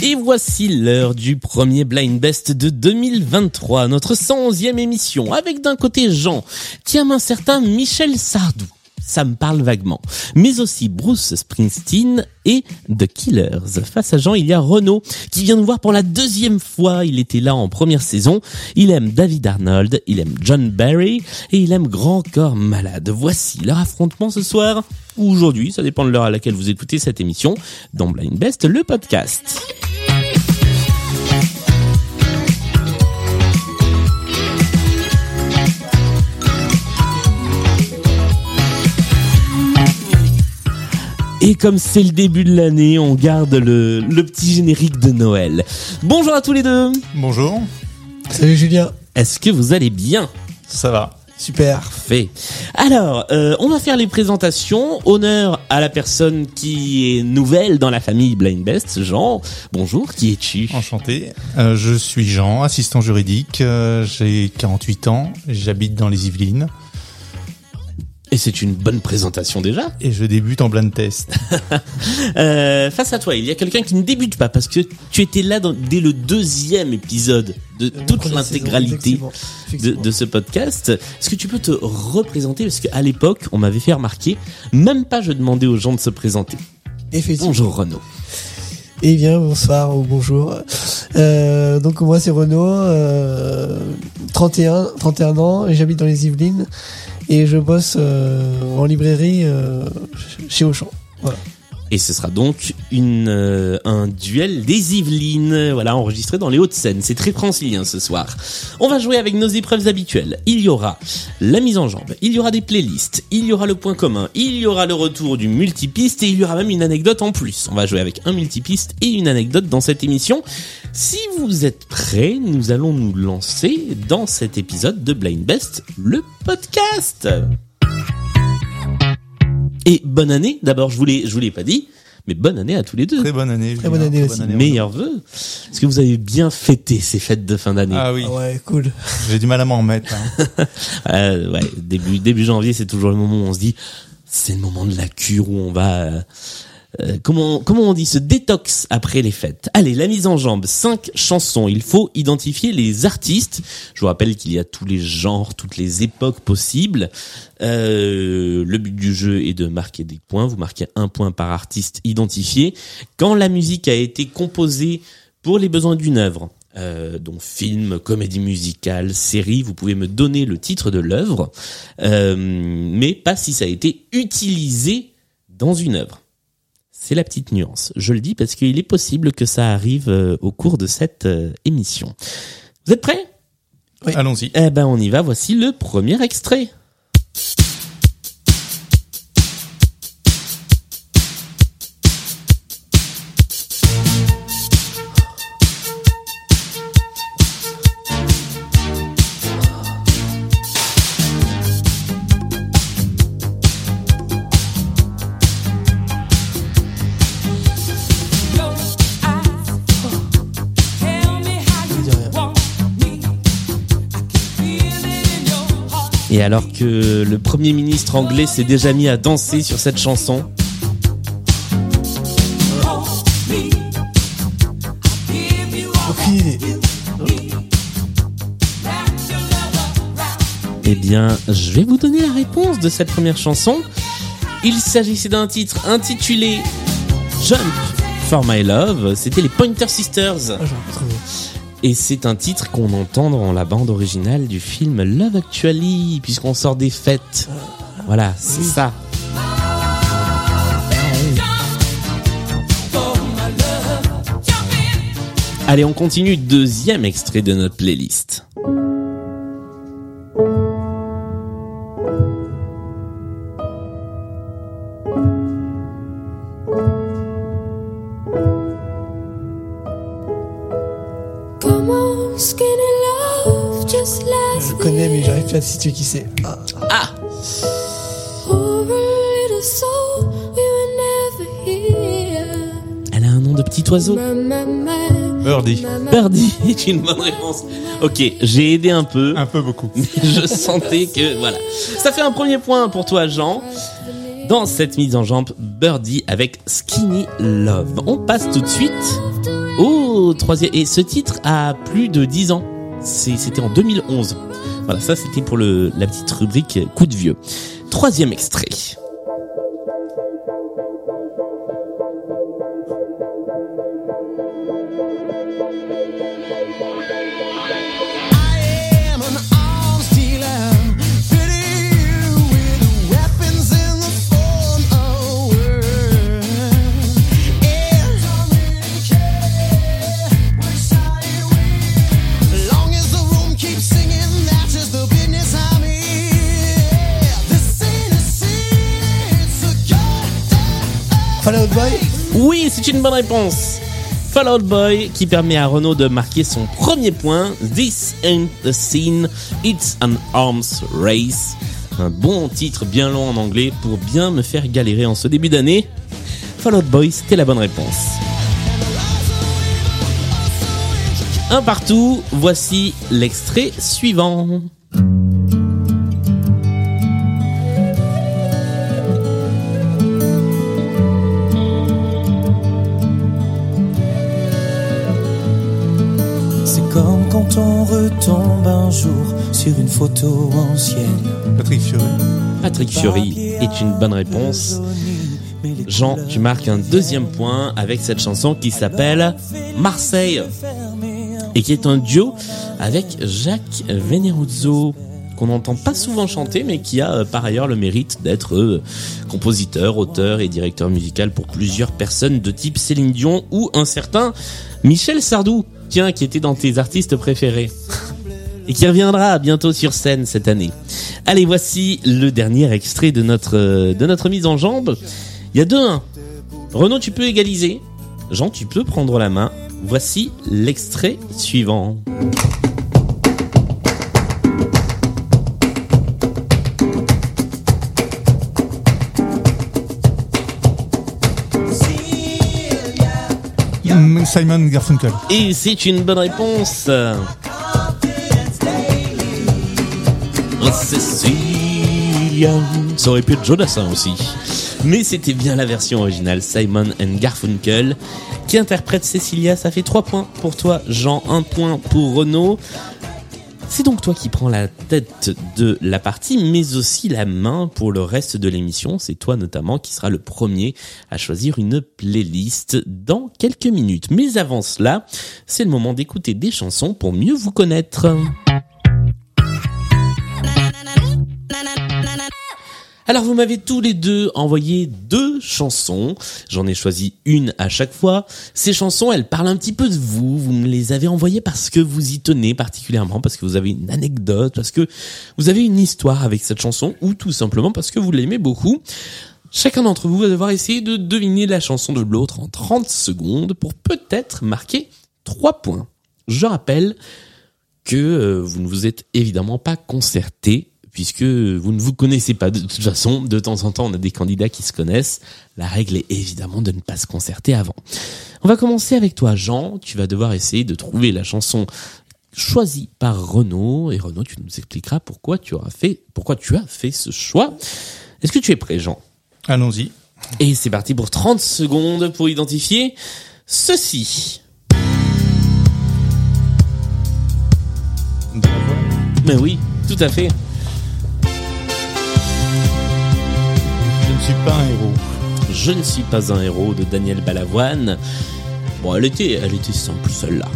Et voici l'heure du premier Blind Best de 2023, notre 111e émission, avec d'un côté Jean, qui aime un certain Michel Sardou. Ça me parle vaguement. Mais aussi Bruce Springsteen et The Killers. Face à Jean, il y a Renaud, qui vient nous voir pour la deuxième fois. Il était là en première saison. Il aime David Arnold, il aime John Barry, et il aime Grand Corps Malade. Voici leur affrontement ce soir, ou aujourd'hui, ça dépend de l'heure à laquelle vous écoutez cette émission, dans Blind Best, le podcast. Et comme c'est le début de l'année, on garde le, le petit générique de Noël. Bonjour à tous les deux. Bonjour, Salut Julien. Est-ce que vous allez bien? Ça va. Super. Fait. Alors, euh, on va faire les présentations. Honneur à la personne qui est nouvelle dans la famille Blind Best, Jean. Bonjour, qui es-tu? Enchanté. Euh, je suis Jean, assistant juridique. euh, J'ai 48 ans. J'habite dans les Yvelines Et c'est une bonne présentation déjà. et je débute en blind test. Euh, face à toi, il y a quelqu'un qui ne débute pas parce que tu étais là dans- dès le deuxième épisode de toute l'intégralité de, ce podcast. Est-ce que tu peux te représenter? Parce qu'à l'époque, on m'avait fait remarquer, même pas je demandais aux gens de se présenter. Effectivement. Bonjour Renaud. Eh bien, bonsoir ou bonjour. Euh, donc moi c'est Renaud, euh, 31, 31 ans, et j'habite dans les Yvelines et je bosse euh, en librairie euh, chez Auchan. Voilà. Et ce sera donc une, euh, un duel des Yvelines, voilà, enregistré dans les Hauts-de-Seine. C'est très francilien ce soir. On va jouer avec nos épreuves habituelles. Il y aura la mise en jambe, il y aura des playlists, il y aura le point commun, il y aura le retour du multipiste et il y aura même une anecdote en plus. On va jouer avec un multipiste et une anecdote dans cette émission. Si vous êtes prêts, nous allons nous lancer dans cet épisode de Blind Best, le podcast. Et bonne année. D'abord, je vous l'ai, je vous l'ai pas dit, mais bonne année à tous les deux. Très bonne année. Julien. bonne année aussi. Meilleurs vœux. Est-ce que vous avez bien fêté ces fêtes de fin d'année? Ah oui, Ah ouais, cool. j'ai du mal à m'en remettre. hein. Euh, ouais, début début janvier, c'est toujours le moment où on se dit c'est le moment de la cure où on va euh, comment comment on dit se détox après les fêtes? Allez, la mise en jambe, cinq chansons. Il faut identifier les artistes. Je vous rappelle qu'il y a tous les genres, toutes les époques possibles. Euh, le but du jeu est de marquer des points. Vous marquez un point par artiste identifié. Quand la musique a été composée pour les besoins d'une œuvre, euh, donc film, comédie musicale, série, vous pouvez me donner le titre de l'œuvre, euh, mais pas si ça a été utilisé dans une œuvre. C'est la petite nuance. Je le dis parce qu'il est possible que ça arrive euh, au cours de cette euh, émission. Vous êtes prêts? Oui. Allons-y. Eh ben on y va, voici le premier extrait. Et alors que le Premier ministre anglais s'est déjà mis à danser sur cette chanson, eh bien, je vais vous donner la réponse de cette première chanson. Il s'agissait d'un titre intitulé Jump for My Love. C'était les Pointer Sisters. Et c'est un titre qu'on entend dans la bande originale du film Love Actually, puisqu'on sort des fêtes. Voilà, c'est ça. Allez, on continue. Deuxième extrait de notre playlist. À situer qui c'est. Ah, Ah. Elle a un nom de petit oiseau. Birdie. Birdie est une bonne réponse. Ok, j'ai aidé un peu. Un peu beaucoup. mais je sentais que voilà. Ça fait un premier point pour toi, Jean. Dans cette mise en jambe, Birdie avec Skinny Love. On passe tout de suite au troisième. Et ce titre a plus de 10 ans. C'était en 2011. Voilà, ça c'était pour le, la petite rubrique coup de vieux. Troisième extrait. Une bonne réponse. Fallout Boy qui permet à Renault de marquer son premier point. This ain't the scene, it's an arms race. Un bon titre bien long en anglais pour bien me faire galérer en ce début d'année. Fallout Boy, c'était la bonne réponse. Un partout, voici l'extrait suivant. Jour sur une photo ancienne. Patrick Fiori. Patrick Fiori est une bonne réponse. Jean, tu marques un deuxième point avec cette chanson qui s'appelle Marseille et qui est un duo avec Jacques Veneruzzo qu'on n'entend pas souvent chanter mais qui a euh, par ailleurs le mérite d'être euh, compositeur, auteur et directeur musical pour plusieurs personnes de type Céline Dion ou un certain Michel Sardou, tiens, qui était dans tes artistes préférés et qui reviendra bientôt sur scène cette année. Allez, voici le dernier extrait de notre euh, de notre mise en jambe. Il y a 2-1. Renaud, tu peux égaliser. Jean, tu peux prendre la main. Voici l'extrait suivant. Simon Garfunkel. Et c'est une bonne réponse. Cecilia. Ça aurait pu être Jonathan aussi. Mais c'était bien la version originale, Simon and Garfunkel, qui interprète Cecilia. Ça fait 3 points pour toi, Jean, 1 point pour Renaud. C'est donc toi qui prends la tête de la partie, mais aussi la main pour le reste de l'émission. C'est toi notamment qui sera le premier à choisir une playlist dans quelques minutes. Mais avant cela, c'est le moment d'écouter des chansons pour mieux vous connaître. Alors vous m'avez tous les deux envoyé deux chansons. J'en ai choisi une à chaque fois. Ces chansons, elles parlent un petit peu de vous. Vous me les avez envoyées parce que vous y tenez particulièrement, parce que vous avez une anecdote, parce que vous avez une histoire avec cette chanson, ou tout simplement parce que vous l'aimez beaucoup. Chacun d'entre vous va devoir essayer de deviner la chanson de l'autre en 30 secondes pour peut-être marquer 3 points. Je rappelle que euh, vous ne vous êtes évidemment pas concerté puisque vous ne vous connaissez pas. De toute façon, de temps en temps, on a des candidats qui se connaissent. La règle est évidemment de ne pas se concerter avant. On va commencer avec toi, Jean. Tu vas devoir essayer de trouver la chanson choisie par Renaud. Et Renaud, tu nous expliqueras pourquoi tu auras fait, pourquoi tu as fait ce choix. Est-ce que tu es prêt, Jean? Allons-y. Et c'est parti pour 30 secondes pour identifier ceci. Mais oui, tout à fait. Ne suis pas un héros. Je ne suis pas un héros de Daniel Balavoine. Bon, elle était, elle était simple celle-là.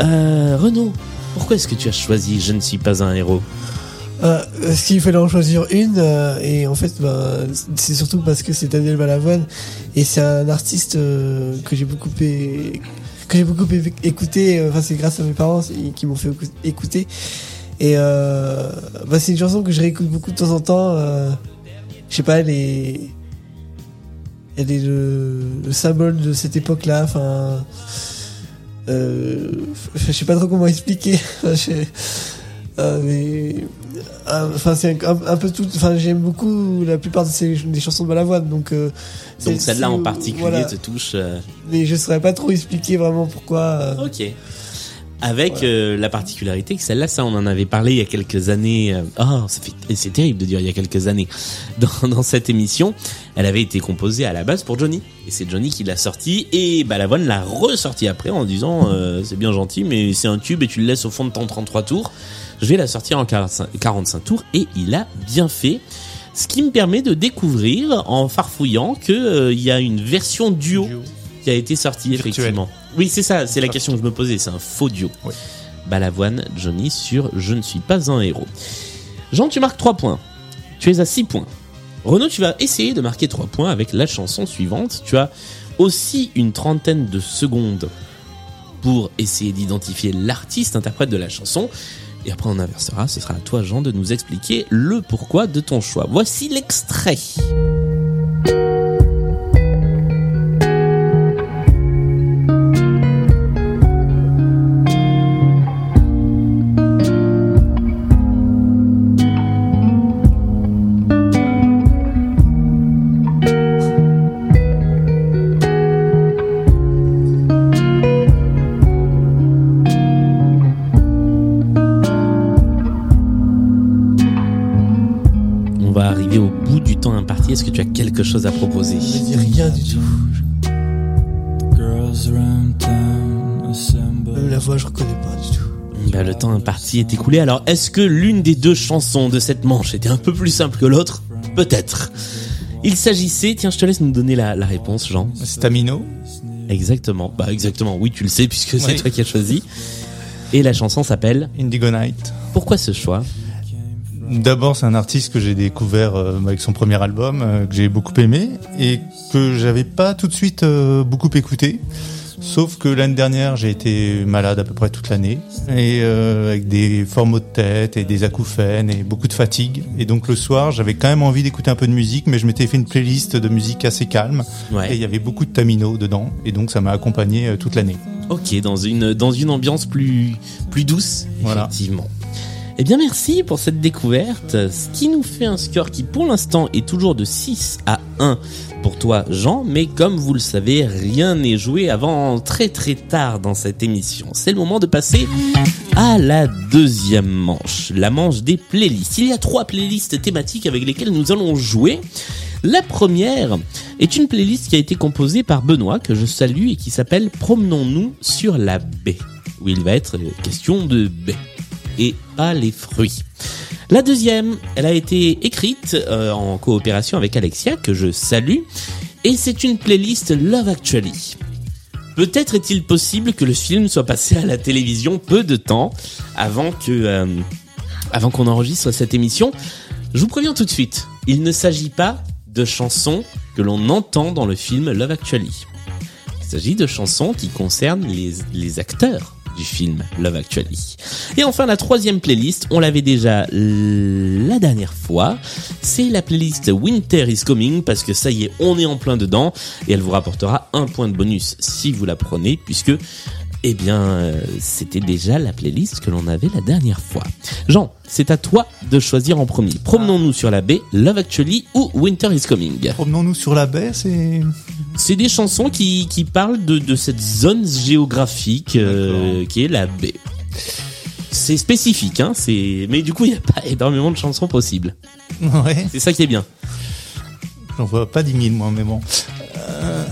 Euh, Renaud, pourquoi est-ce que tu as choisi Je ne suis pas un héros? Euh, Est-ce qu'il fallait en choisir une euh, Et en fait, ben, c'est surtout parce que c'est Daniel Balavoine et c'est un artiste euh, que j'ai beaucoup é- que j'ai beaucoup écouté. euh, Enfin, c'est grâce à mes parents qui m'ont fait écou- écouter. Et euh, bah, c'est une chanson que je réécoute beaucoup de temps en temps. Je sais pas, elle est, elle est le, le symbole de cette époque-là. Enfin, euh, je sais pas trop comment expliquer. Euh, mais euh, enfin c'est un, un peu tout enfin j'aime beaucoup la plupart de ces des chansons de Balavoine donc euh, Donc celle-là en particulier voilà. te touche. euh, mais je saurais pas trop expliquer vraiment pourquoi Ok. Avec euh, la particularité que celle-là, ça, on en avait parlé il y a quelques années. euh, Oh, ça fait, et c'est terrible de dire il y a quelques années dans, dans cette émission. Elle avait été composée à la base pour Johnny, et c'est Johnny qui l'a sortie. Et Balavoine l'a ressortie après en disant euh, c'est bien gentil, mais c'est un tube et tu le laisses au fond de ton 33 tours. Je vais la sortir en 45, 45 tours et il a bien fait. Ce qui me permet de découvrir en farfouillant que euh, il y a une version duo qui a été sorti Virtuel. effectivement. Oui, c'est ça, c'est la question que je me posais, c'est un faux duo. Oui. Balavoine, Johnny sur Je ne suis pas un héros. Jean, tu marques 3 points. Tu es à 6 points. Renaud, tu vas essayer de marquer 3 points avec la chanson suivante. Tu as aussi une trentaine de secondes pour essayer d'identifier l'artiste interprète de la chanson. Et après, on inversera. Ce sera à toi, Jean, de nous expliquer le pourquoi de ton choix. Voici l'extrait. Chose à proposer je dis rien du tout Girls around town assemble. même la voix je reconnais pas du tout Bah, le temps imparti est écoulé. Alors, est-ce que l'une des deux chansons de cette manche était un peu plus simple que l'autre? Peut-être. Il s'agissait, tiens, je te laisse nous donner la, la réponse, Jean. Stamino? Exactement. Bah, exactement. Oui, tu le sais puisque c'est Oui. toi qui as choisi. Et la chanson s'appelle Indigo Night. Pourquoi ce choix? D'abord, c'est un artiste que j'ai découvert euh, avec son premier album, euh, que j'ai beaucoup aimé et que j'avais pas tout de suite euh, beaucoup écouté. Sauf que l'année dernière, j'ai été malade à peu près toute l'année et euh, avec des maux de tête et des acouphènes et beaucoup de fatigue. Et donc le soir, j'avais quand même envie d'écouter un peu de musique, mais je m'étais fait une playlist de musique assez calme Ouais. et il y avait beaucoup de Tamino dedans et donc ça m'a accompagné toute l'année. Ok, dans une dans une ambiance plus plus douce, Voilà. effectivement. Eh bien, merci pour cette découverte. Ce qui nous fait un score qui, pour l'instant, est toujours de 6 à 1 pour toi, Jean. Mais comme vous le savez, rien n'est joué avant très très tard dans cette émission. C'est le moment de passer à la deuxième manche, la manche des playlists. Il y a trois playlists thématiques avec lesquelles nous allons jouer. La première est une playlist qui a été composée par Benoît, que je salue, et qui s'appelle Promenons-nous sur la baie, où il va être question de baie, et pas les fruits. La deuxième, elle a été écrite euh, en coopération avec Alexia, que je salue, et c'est une playlist Love Actually. Peut-être est-il possible que le film soit passé à la télévision peu de temps avant que euh, avant qu'on enregistre cette émission. Je vous préviens tout de suite, il ne s'agit pas de chansons que l'on entend dans le film Love Actually. Il s'agit de chansons qui concernent les, les acteurs du film Love Actually. Et enfin, la troisième playlist, on l'avait déjà la dernière fois, c'est la playlist Winter is Coming, parce que ça y est, on est en plein dedans, et elle vous rapportera un point de bonus si vous la prenez, puisque eh bien, euh, c'était déjà la playlist que l'on avait la dernière fois. Jean, c'est à toi de choisir en premier. Promenons-nous sur la baie, Love Actually ou Winter is Coming. Promenons-nous sur la baie, c'est C'est des chansons qui, qui parlent de, de cette zone géographique euh, qui est la baie. C'est spécifique, hein, c'est... mais du coup, il n'y a pas énormément de chansons possibles. ouais. C'est ça qui est bien. J'en vois pas 10 000 moi, mais bon. Euh,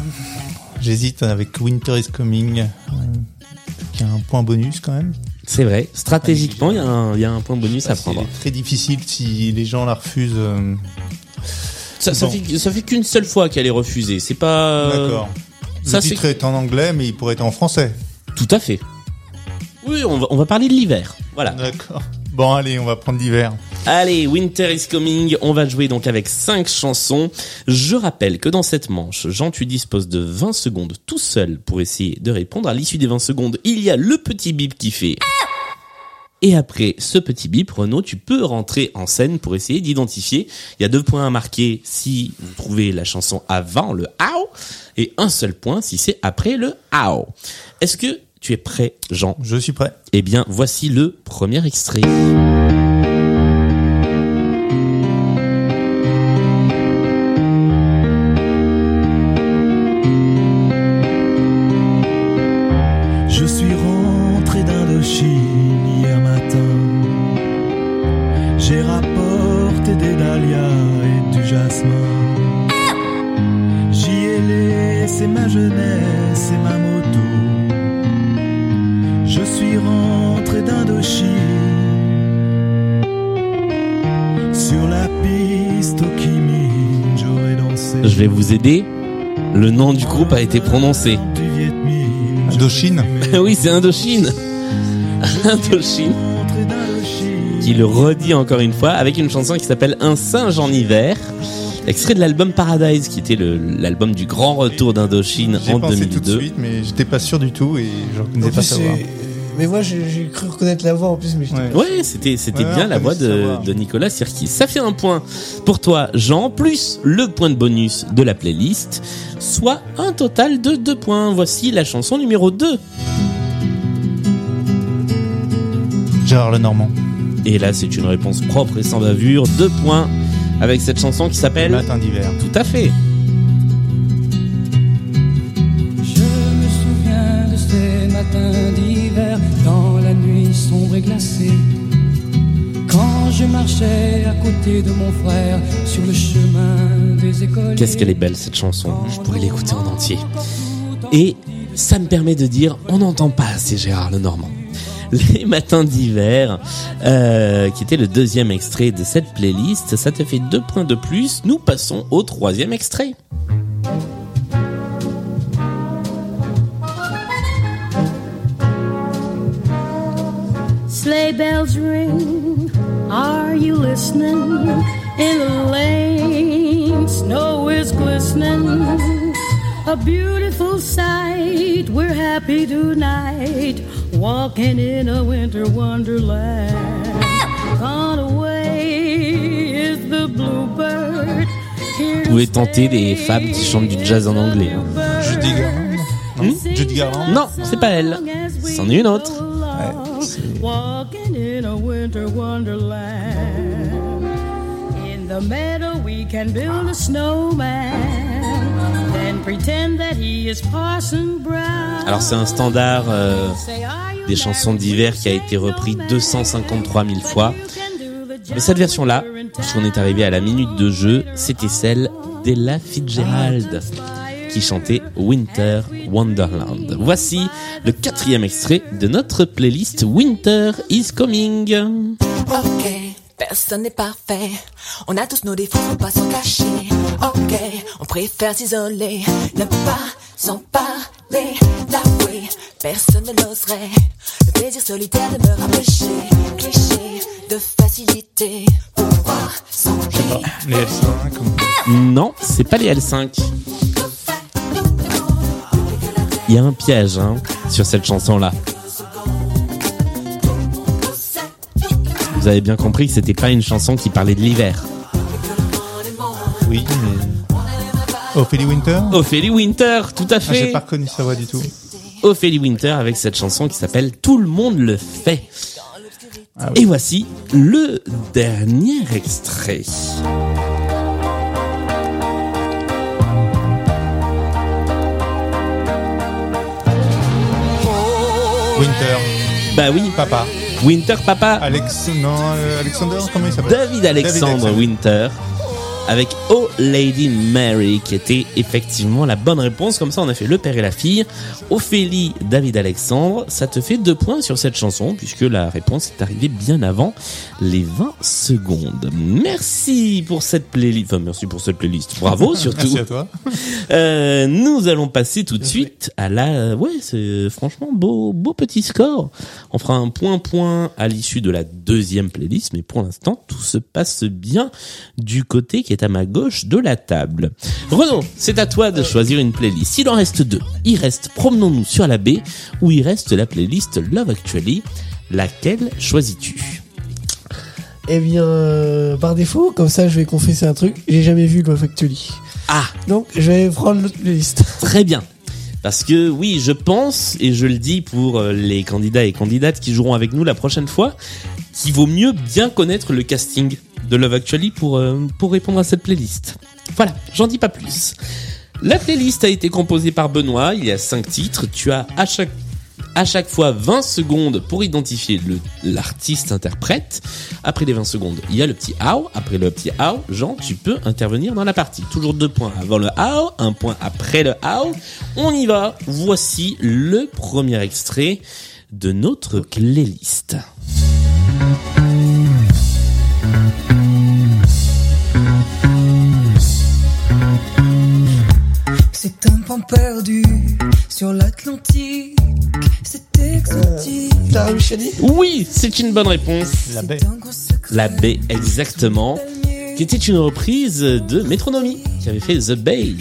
J'hésite avec Winter is Coming, euh, qui a un point bonus quand même. C'est vrai. Stratégiquement, il y, a un- il y a un point bonus à C'est prendre. très difficile si les gens la refusent. euh, Ça, ça Bon. fait, ça fait qu'une seule fois qu'elle est refusée. C'est pas... D'accord. ça, le c'est- titre est en anglais, mais il pourrait être en français. Tout à fait. Oui, on va, on va parler de l'hiver. Voilà. D'accord. Bon, allez, on va prendre l'hiver. Allez, Winter is Coming, on va jouer donc avec 5 chansons. Je rappelle que dans cette manche, Jean, tu disposes de 20 secondes tout seul pour essayer de répondre. À l'issue des 20 secondes, il y a le petit bip qui fait... Et après ce petit bip, Renaud, tu peux rentrer en scène pour essayer d'identifier. Il y a deux points à marquer si vous trouvez la chanson avant le AO et un seul point si c'est après le AO. Est-ce que Tu es prêt, Jean? Je suis prêt. Eh bien, voici le premier extrait. A été prononcé. Indochine. oui, c'est Indochine. Indochine. Qui le redit encore une fois avec une chanson qui s'appelle Un singe en hiver. Extrait de l'album Paradise, qui était l'album du grand retour d'Indochine J'ai en pensé tout de 2002. suite, mais j'étais pas sûr du tout et je reconnaissais pas savoir. Mais moi, j'ai cru reconnaître la voix en plus, mais j'étais Ouais. Ouais, c'était c'était Ouais, bien la voix de, Nicolas Sirkis. Ça fait un point pour toi, Jean, plus le point de bonus de la playlist, soit un total de deux points. Voici la chanson numéro 2. Gérard Lenormand. Et là, c'est une réponse propre et sans bavure. Deux points avec cette chanson qui s'appelle Matin d'hiver. Tout à fait. Qu'est-ce qu'elle est belle cette chanson. Je pourrais l'écouter en entier. Et ça me permet de dire, on n'entend pas assez Gérard Lenormand. Les matins d'hiver, euh, qui était le deuxième extrait de cette playlist, ça te fait deux points de plus. Nous passons au troisième extrait. Sleigh bells ring. Are you listening? In the lane, snow is glistening. A beautiful sight. We're happy tonight, walking in a winter wonderland. Gone away is the bluebird. Vous pouvez tenter des femmes qui chantent du jazz en anglais. Judy Garland. Non Judy Garland. Non, c'est pas elle. C'en est une autre. Walking in a winter wonderland. In the meadow we can build a snowman. Then pretend that he is Parson Brown. Alors c'est un standard euh, des chansons d'hiver qui a été repris 253 000 fois. Mais cette version-là, puisqu'on est arrivé à la minute de jeu, c'était celle d'Ella Fitzgerald qui chantait Winter Wonderland. Voici le quatrième extrait de notre playlist Winter is Coming. Ok, personne n'est parfait. On a tous nos défauts, faut pas s'en cacher. Ok, on préfère s'isoler, ne pas s'en parler. L'avouer, personne ne l'oserait. Le plaisir solitaire de me rapprocher. Cliché de facilité, pouvoir songer. Les L5. ou- Non, c'est pas les L5. Il y a un piège hein, sur cette chanson-là. Vous avez bien compris que c'était pas une chanson qui parlait de l'hiver. Oui, mais. Ophélie Winter Ophélie Winter, tout à Ah, J'ai fait. pas reconnu sa voix du tout. Ophélie Winter avec cette chanson qui s'appelle Tout le monde le fait. Ah oui. Et voici le dernier extrait. Winter. Bah oui, Papa. Winter Papa. Alex. Non, Alexander, comment il s'appelle? David Alexandre Alexandre. Winter avec Oh Lady Mary qui était effectivement la bonne réponse. Comme ça, on a fait le père et la fille. Ophélie David Alexandre, ça te fait deux points sur cette chanson puisque la réponse est arrivée bien avant les 20 secondes. Merci pour cette playlist. Enfin, merci pour cette playlist. Bravo surtout. Merci à toi. Euh, nous allons passer tout de suite à la. Ouais, c'est franchement beau, beau petit score. On fera un point point à l'issue de la deuxième playlist, mais pour l'instant tout se passe bien du côté qui est à ma gauche de la table. Renaud, c'est à toi de choisir une playlist. Il en reste deux. Il reste Promenons-nous sur la baie ou il reste la playlist Love Actually. Laquelle choisis-tu? Eh bien, euh, par défaut, comme ça, je vais confesser un truc. J'ai jamais vu Love Actually. Ah, Donc, je vais prendre l'autre playlist. très bien. Parce que oui, je pense, et je le dis pour euh, les candidats et candidates qui joueront avec nous la prochaine fois, qu'il vaut mieux bien connaître le casting de Love Actually pour, euh, pour répondre à cette playlist. Voilà, j'en dis pas plus. La playlist a été composée par Benoît, il y a 5 titres, tu as à chaque à chaque fois 20 secondes pour identifier l'artiste interprète. Après les 20 secondes, il y a le petit how. Après le petit how, Jean, tu peux intervenir dans la partie. Toujours deux points avant le how, un point après le how. On y va. Voici le premier extrait de notre playlist. C'est un pan perdu sur l'Atlantique. C'est exotique. Clara Luciani Oui, c'est une bonne réponse. La baie. La baie, exactement. Qui était une reprise de Métronomie, qui avait fait The Bay.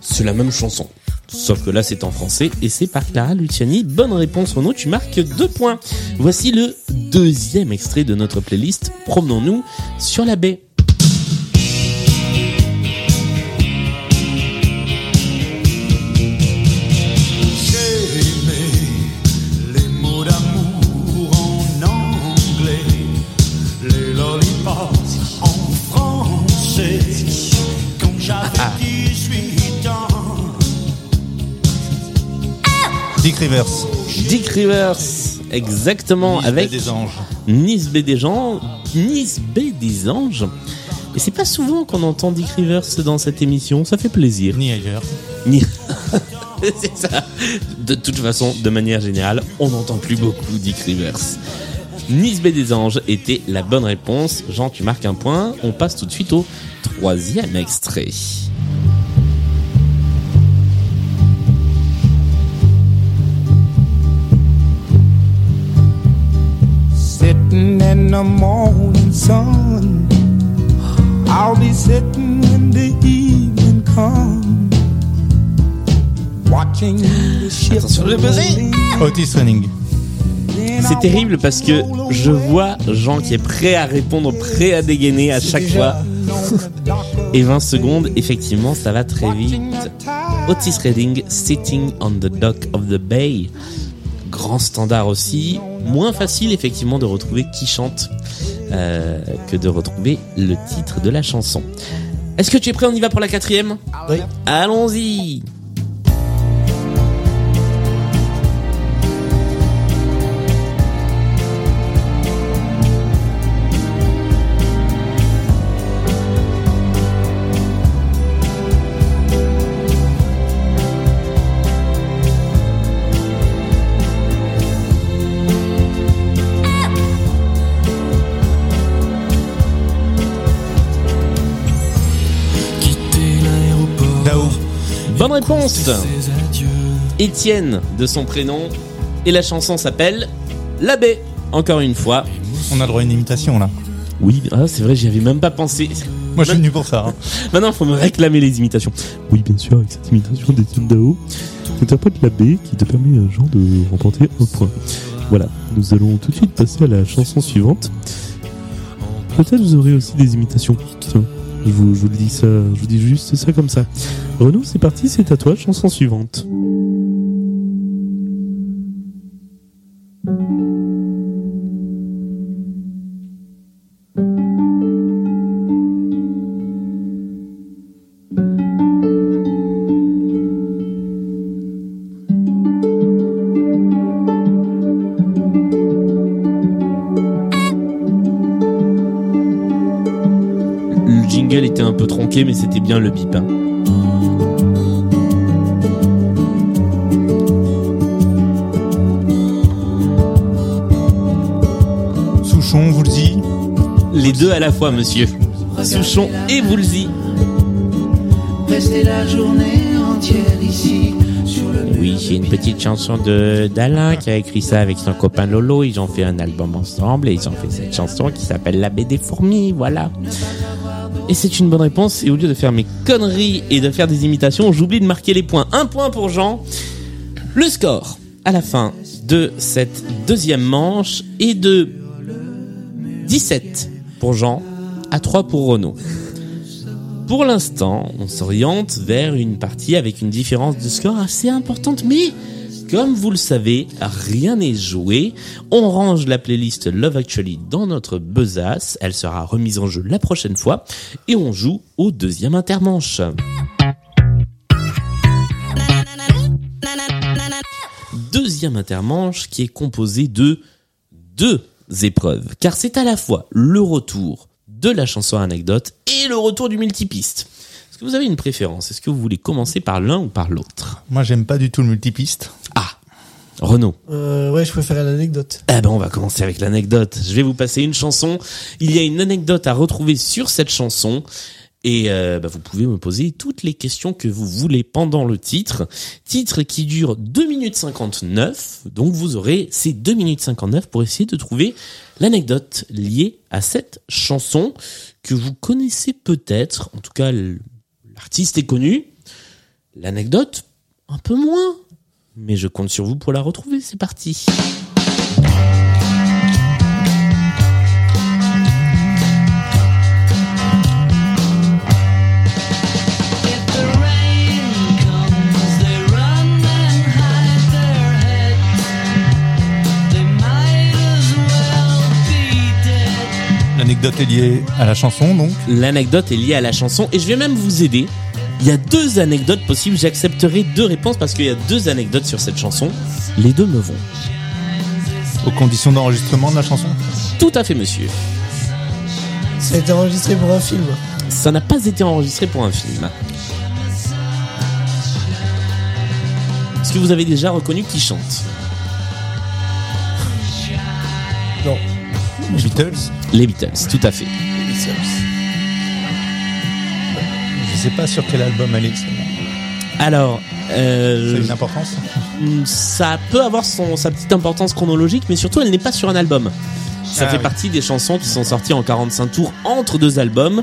C'est la même chanson. Sauf que là, c'est en français et c'est par Clara Luciani. Bonne réponse, Renaud. Tu marques deux points. Voici le deuxième extrait de notre playlist. Promenons-nous sur la baie. Rivers. Dick Rivers, exactement, Nice avec des anges. Nice Baie des Anges. Nice des Anges. Et c'est pas souvent qu'on entend Dick Rivers dans cette émission. Ça fait plaisir. Ni ailleurs. Ni- c'est ça. De toute façon, de manière générale, on n'entend plus beaucoup Dick Rivers. Nice Baie des Anges était la bonne réponse. Jean, tu marques un point. On passe tout de suite au troisième extrait. Sitting in the morning sun. I'll be sitting when the evening comes. Watching the ships Attention, le buzzer. roll in. Otis Redding. Then C'est terrible parce que je vois Jean qui est prêt à répondre, prêt à dégainer à chaque fois. Et 20 secondes, effectivement, ça va très vite. Otis Redding, Sitting on the Dock of the Bay. Grand standard aussi. Moins facile, effectivement, de retrouver qui chante euh, que de retrouver le titre de la chanson. Est-ce que tu es prêt? On y va pour la quatrième? Oui. Allons-y réponse. Étienne de son prénom. Et la chanson s'appelle La baie. Encore une fois. On a le droit à une imitation là. Oui, ah, c'est vrai, j'y avais même pas pensé. Moi je suis venu pour ça. hein. Maintenant, il faut me réclamer les imitations. Oui, bien sûr, avec cette imitation d'Étienne Dao, interprète la baie qui te permet, euh, Jean, de remporter un point. Voilà, nous allons tout de suite passer à la chanson suivante. Peut-être vous aurez aussi des imitations. Tiens, je vous, vous le dis ça, je vous dis juste ça comme ça. Renaud, c'est parti, c'est à toi, chanson suivante. C'était bien le bip. hein. Souchon, vous le dit. Les deux à la fois, monsieur. Souchon et Woolsey. Rester la journée entière ici sur le Oui, c'est une petite chanson de d'Alain qui a écrit ça avec son copain Lolo. Ils ont fait un album ensemble et ils ont fait cette chanson qui s'appelle La baie des fourmis, voilà. Et c'est une bonne réponse. Et au lieu de faire mes conneries et de faire des imitations, j'oublie de marquer les points. Un point pour Jean. Le score à la fin de cette deuxième manche est de 17 pour Jean à 3 pour Renaud. Pour l'instant, on s'oriente vers une partie avec une différence de score assez importante, mais comme vous le savez, rien n'est joué. On range la playlist Love Actually dans notre besace. Elle sera remise en jeu la prochaine fois et on joue au deuxième intermanche. Deuxième intermanche qui est composé de deux épreuves, car c'est à la fois le retour de la chanson anecdote et le retour du multipiste. Est-ce que vous avez une préférence? Est-ce que vous voulez commencer par l'un ou par l'autre? Moi, j'aime pas du tout le multipiste. Ah, Renaud. Euh, ouais, je préfère l'anecdote. Eh ben, on va commencer avec l'anecdote. Je vais vous passer une chanson. Il y a une anecdote à retrouver sur cette chanson. Et euh, bah, vous pouvez me poser toutes les questions que vous voulez pendant le titre. Titre qui dure 2 minutes 59. Donc vous aurez ces 2 minutes 59 pour essayer de trouver l'anecdote liée à cette chanson que vous connaissez peut-être. En tout cas, l'artiste est connu. L'anecdote, un peu moins. Mais je compte sur vous pour la retrouver. C'est parti. L'anecdote est liée à la chanson, donc. L'anecdote est liée à la chanson et je vais même vous aider. Il y a deux anecdotes possibles. J'accepterai deux réponses parce qu'il y a deux anecdotes sur cette chanson. Les deux me vont. Aux conditions d'enregistrement de la chanson. Tout à fait, monsieur. Ça a été enregistré pour un film. Ça n'a pas été enregistré pour un film. Est-ce que vous avez déjà reconnu qui chante? Non. Les Beatles. Les Beatles, tout à fait. Je sais pas sur quel album elle est. Alors, euh, Ça a une importance ça peut avoir son, sa petite importance chronologique, mais surtout elle n'est pas sur un album. Ça Ah fait oui. partie des chansons qui sont sorties en 45 tours entre deux albums.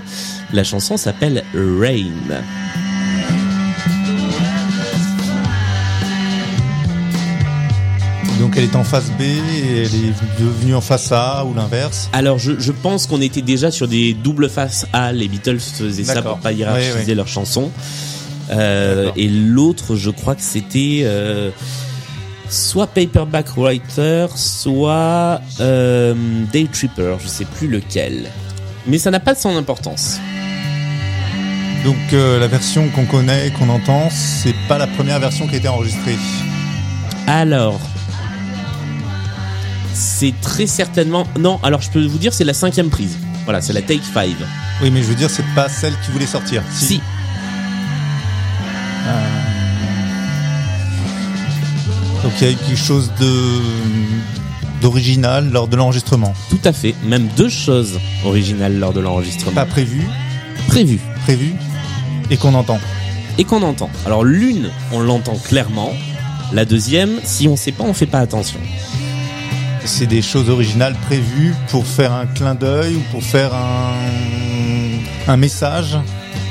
La chanson s'appelle Rain. Donc elle est en face B et elle est devenue en face A ou l'inverse. Alors je, je pense qu'on était déjà sur des doubles faces A. Les Beatles faisaient ça pour pas hiérarchiser Oui, oui. leurs chansons. Euh, et l'autre, je crois que c'était euh, soit Paperback Writer, soit euh, Day Tripper. Je sais plus lequel. Mais ça n'a pas son importance. Donc la version qu'on connaît, qu'on entend, c'est pas la première version qui a été enregistrée. Alors, c'est très certainement. Non, alors je peux vous dire, c'est la cinquième prise. Voilà, c'est la Take 5. Oui, mais je veux dire, c'est pas celle qui voulait sortir. Si. Donc il y a eu quelque chose de d'original lors de l'enregistrement. Tout à fait. Même deux choses originales lors de l'enregistrement. Pas prévu, Prévu. prévu, et qu'on entend. Et qu'on entend. Alors l'une, on l'entend clairement. La deuxième, si on sait pas, on fait pas attention. C'est des choses originales prévues pour faire un clin d'œil ou pour faire un, un message.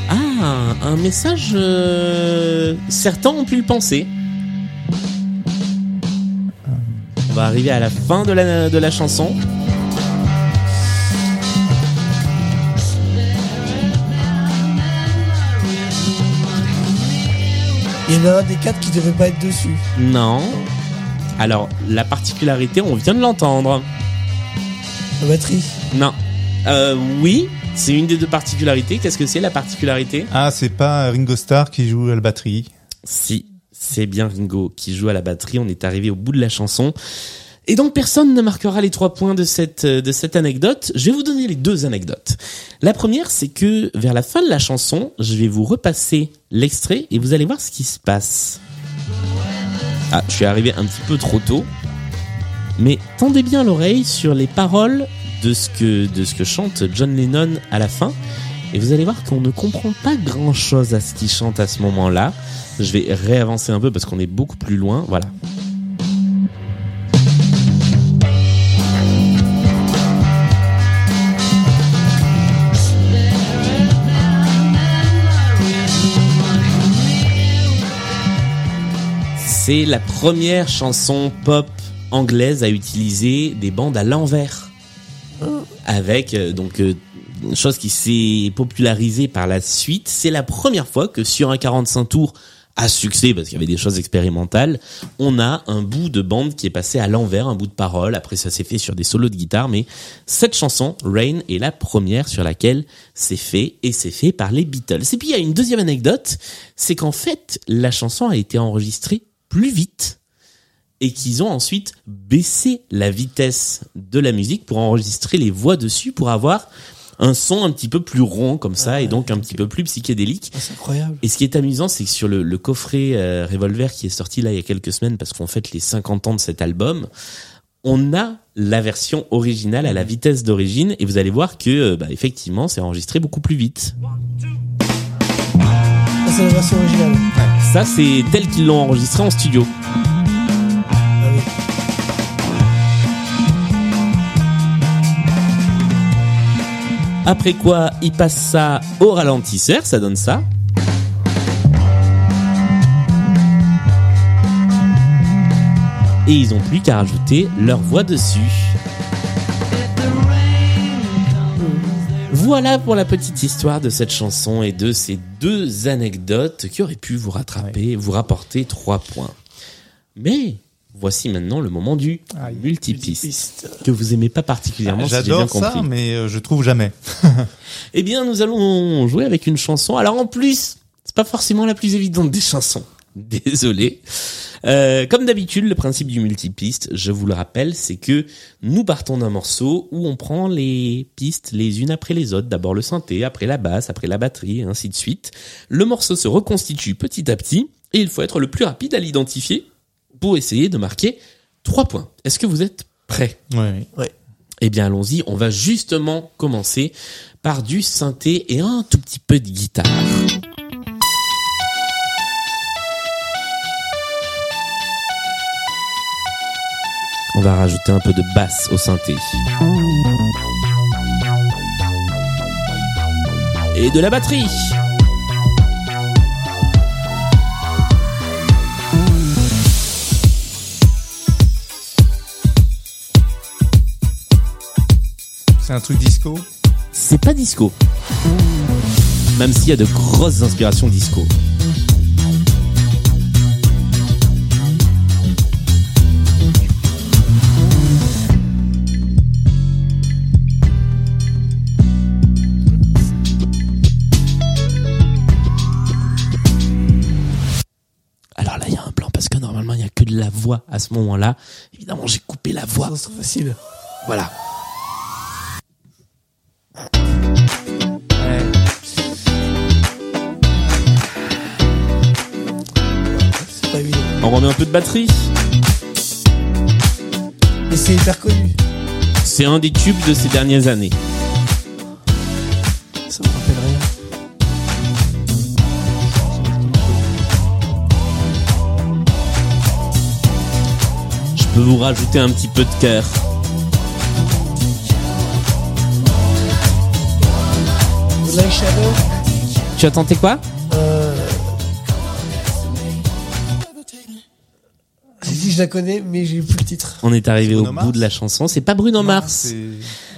Ah, un message. euh, Certains ont pu le penser. On va arriver à la fin de la, de la chanson. Il y en a un des quatre qui devait pas être dessus. Non. Alors, la particularité, on vient de l'entendre. La batterie. Non. Euh, oui, c'est une des deux particularités. Qu'est-ce que c'est la particularité? Ah, c'est pas Ringo Starr qui joue à la batterie. Si, c'est bien Ringo qui joue à la batterie. On est arrivé au bout de la chanson. Et donc personne ne marquera les trois points de cette euh, de cette anecdote. Je vais vous donner les deux anecdotes. La première, c'est que vers la fin de la chanson, je vais vous repasser l'extrait et vous allez voir ce qui se passe. Ah, je suis arrivé un petit peu trop tôt. Mais tendez bien l'oreille sur les paroles de ce que de ce que chante John Lennon à la fin et vous allez voir qu'on ne comprend pas grand-chose à ce qu'il chante à ce moment-là. Je vais réavancer un peu parce qu'on est beaucoup plus loin. Voilà. C'est la première chanson pop anglaise à utiliser des bandes à l'envers. Avec euh, donc euh, chose qui s'est popularisée par la suite. C'est la première fois que sur un 45 tours à succès, parce qu'il y avait des choses expérimentales, on a un bout de bande qui est passé à l'envers, un bout de parole. Après, ça s'est fait sur des solos de guitare, mais cette chanson, Rain, est la première sur laquelle c'est fait, et c'est fait par les Beatles. Et puis, il y a une deuxième anecdote, c'est qu'en fait, la chanson a été enregistrée plus vite et qu'ils ont ensuite baissé la vitesse de la musique pour enregistrer les voix dessus pour avoir un son un petit peu plus rond comme ça et donc un petit peu plus psychédélique. Ah, c'est incroyable. Et ce qui est amusant, c'est que sur le, le coffret euh, Revolver qui est sorti là il y a quelques semaines parce qu'on fête les 50 ans de cet album, on a la version originale à la vitesse d'origine et vous allez voir que euh, bah, effectivement c'est enregistré beaucoup plus vite. C'est la version originale. Ça c'est tel qu'ils l'ont enregistré en studio. Après quoi, il passe ça au ralentisseur, ça donne ça. Et ils ont plus qu'à rajouter leur voix dessus. Voilà pour la petite histoire de cette chanson et de ces deux anecdotes qui auraient pu vous rattraper, vous rapporter trois points. Mais voici maintenant le moment du Aïe, multipiste, multipiste. que vous aimez pas particulièrement. bien J'adore ça, mais euh, je trouve jamais. Eh bien, nous allons jouer avec une chanson. Alors en plus, c'est pas forcément la plus évidente des chansons. Désolé. Euh, comme d'habitude, le principe du multipiste, je vous le rappelle, c'est que nous partons d'un morceau où on prend les pistes les unes après les autres. D'abord le synthé, après la basse, après la batterie, et ainsi de suite. Le morceau se reconstitue petit à petit et il faut être le plus rapide à l'identifier pour essayer de marquer trois points. Est-ce que vous êtes prêts? Ouais. eh bien, allons-y. On va justement commencer par du synthé et un tout petit peu de guitare. On va rajouter un peu de basse au synthé. Et de la batterie. C'est un truc disco? C'est pas disco. Même s'il y a de grosses inspirations disco. Voix à ce moment-là. Évidemment, j'ai coupé la voix. C'est facile. Voilà. C'est pas évident. On remet un peu de batterie. Mais c'est hyper connu. C'est un des tubes de ces dernières années. Peux vous rajouter un petit peu de cœur. Shadow. Tu as tenté quoi? Euh... Si, je la connais, mais j'ai plus le titre. On est arrivé au bout de la chanson. C'est pas Bruno Mars.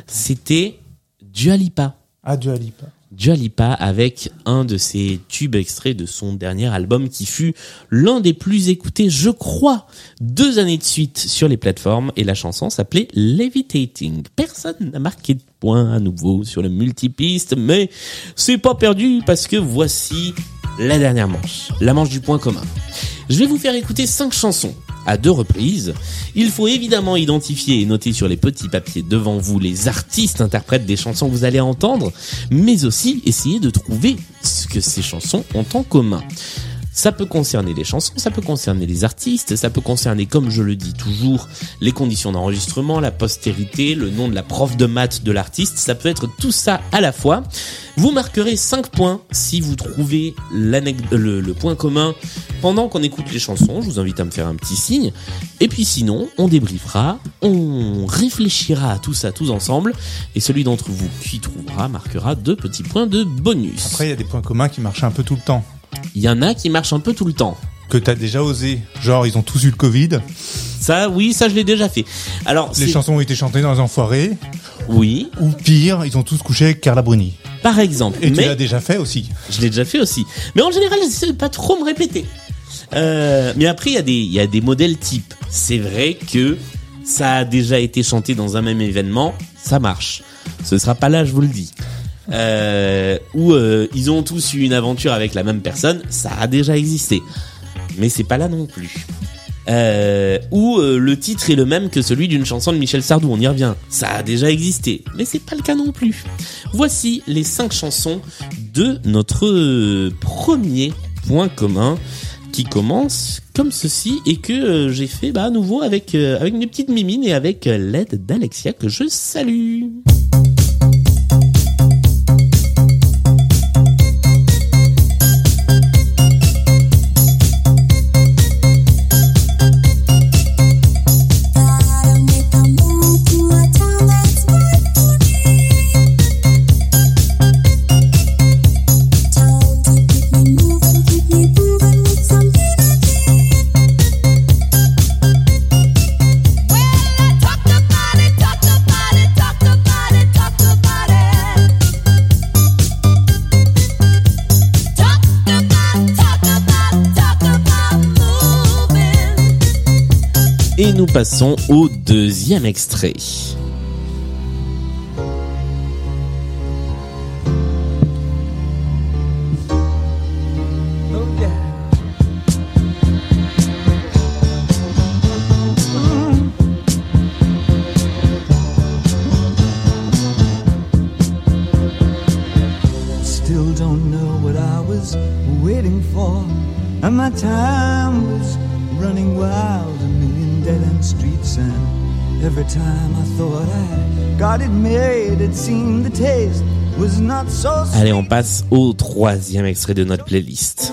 C'était Dua Lipa. Ah, Dua Lipa. Dua Lipa avec un de ses tubes extraits de son dernier album qui fut l'un des plus écoutés, je crois, deux années de suite sur les plateformes et la chanson s'appelait Levitating. Personne n'a marqué de point à nouveau sur le multipiste, mais c'est pas perdu parce que voici la dernière manche, la manche du point commun. Je vais vous faire écouter cinq chansons à deux reprises. Il faut évidemment identifier et noter sur les petits papiers devant vous les artistes interprètes des chansons que vous allez entendre, mais aussi essayer de trouver ce que ces chansons ont en commun. Ça peut concerner les chansons, ça peut concerner les artistes, ça peut concerner, comme je le dis toujours, les conditions d'enregistrement, la postérité, le nom de la prof de maths de l'artiste, ça peut être tout ça à la fois. Vous marquerez 5 points si vous trouvez le, le point commun pendant qu'on écoute les chansons. Je vous invite à me faire un petit signe. Et puis sinon, on débriefera, on réfléchira à tout ça tous ensemble, et celui d'entre vous qui trouvera marquera deux petits points de bonus. Après, il y a des points communs qui marchent un peu tout le temps. Il y en a qui marchent un peu tout le temps. Que t'as déjà osé. Genre, ils ont tous eu le Covid. Ça, oui, ça je l'ai déjà fait. Alors, Les c'est- chansons ont été chantées dans les enfoirés. Oui, Ou pire, ils ont tous couché avec Carla Bruni. par exemple. Et tu mais l'as déjà fait aussi. je l'ai déjà fait aussi. Mais en général, j'essaie de pas trop me répéter. Euh, mais après, il y a des, il y a des modèles types. C'est vrai que ça a déjà été chanté dans un même événement, ça marche. Ce sera pas là, je vous le dis. Euh, euh, ils ont tous eu une aventure avec la même personne, ça a déjà existé. Mais c'est pas là non plus. Euh, euh, le titre est le même que celui d'une chanson de Michel Sardou, on y revient. Ça a déjà existé, mais c'est pas le cas non plus. Voici les cinq chansons de notre euh, premier point commun qui commence comme ceci et que j'ai fait bah, à nouveau avec euh, avec une petite mimine et avec l'aide d'Alexia que je salue. Passons au deuxième extrait. Allez, on passe au troisième extrait de notre playlist.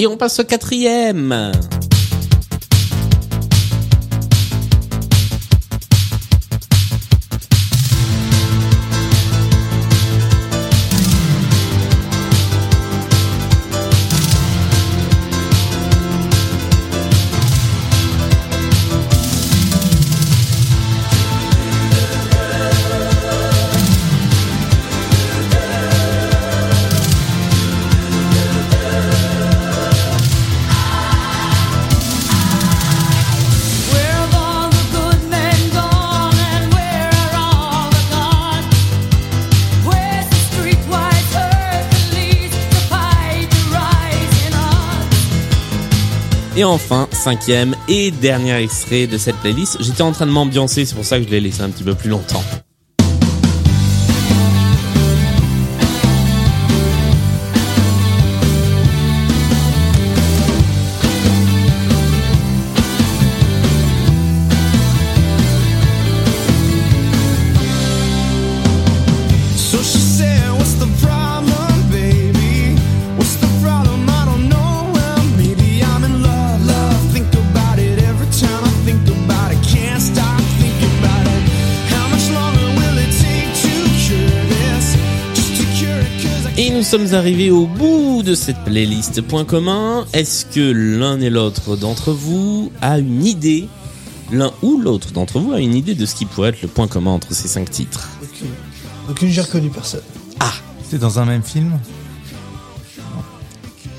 Et on passe au quatrième. Et enfin, cinquième et dernier extrait de cette playlist. J'étais en train de m'ambiancer, c'est pour ça que je l'ai laissé un petit peu plus longtemps. Nous sommes arrivés au bout de cette playlist. Point commun, est-ce que l'un et l'autre d'entre vous a une idée, l'un ou l'autre d'entre vous a une idée de ce qui pourrait être le point commun entre ces cinq titres? Aucune. Aucune, j'ai reconnu personne. C'est dans un même film?